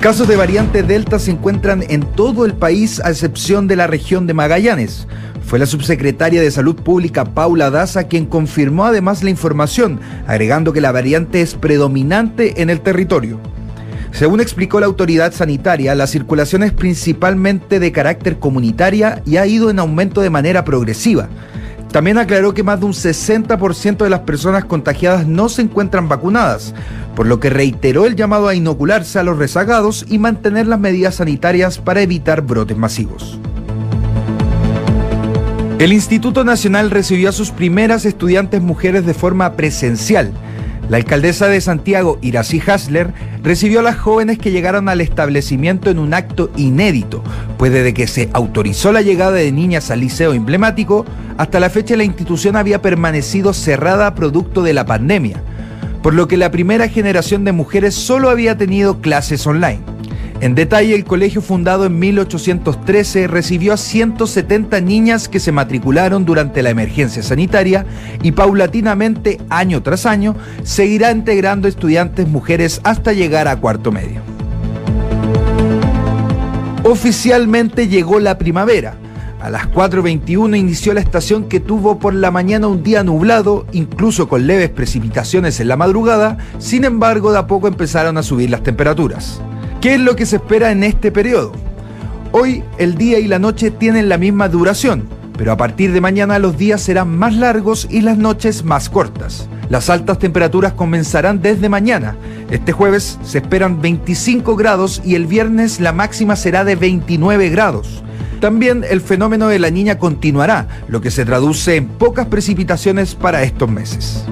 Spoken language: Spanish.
Casos de variante Delta se encuentran en todo el país a excepción de la región de Magallanes. Fue la subsecretaria de Salud Pública Paula Daza quien confirmó además la información, agregando que la variante es predominante en el territorio. Según explicó la autoridad sanitaria, la circulación es principalmente de carácter comunitaria y ha ido en aumento de manera progresiva. También aclaró que más de un 60% de las personas contagiadas no se encuentran vacunadas, por lo que reiteró el llamado a inocularse a los rezagados y mantener las medidas sanitarias para evitar brotes masivos. El Instituto Nacional recibió a sus primeras estudiantes mujeres de forma presencial. La alcaldesa de Santiago, Iracy Hasler, recibió a las jóvenes que llegaron al establecimiento en un acto inédito, pues desde que se autorizó la llegada de niñas al liceo emblemático, hasta la fecha la institución había permanecido cerrada producto de la pandemia, por lo que la primera generación de mujeres solo había tenido clases online. En detalle, el colegio fundado en 1813 recibió a 170 niñas que se matricularon durante la emergencia sanitaria y paulatinamente, año tras año, seguirá integrando estudiantes mujeres hasta llegar a cuarto medio. Oficialmente llegó la primavera. A las 4.21 inició la estación que tuvo por la mañana un día nublado, incluso con leves precipitaciones en la madrugada, sin embargo de a poco empezaron a subir las temperaturas. ¿Qué es lo que se espera en este periodo? Hoy el día y la noche tienen la misma duración, pero a partir de mañana los días serán más largos y las noches más cortas. Las altas temperaturas comenzarán desde mañana. Este jueves se esperan 25 grados y el viernes la máxima será de 29 grados. También el fenómeno de la niña continuará, lo que se traduce en pocas precipitaciones para estos meses.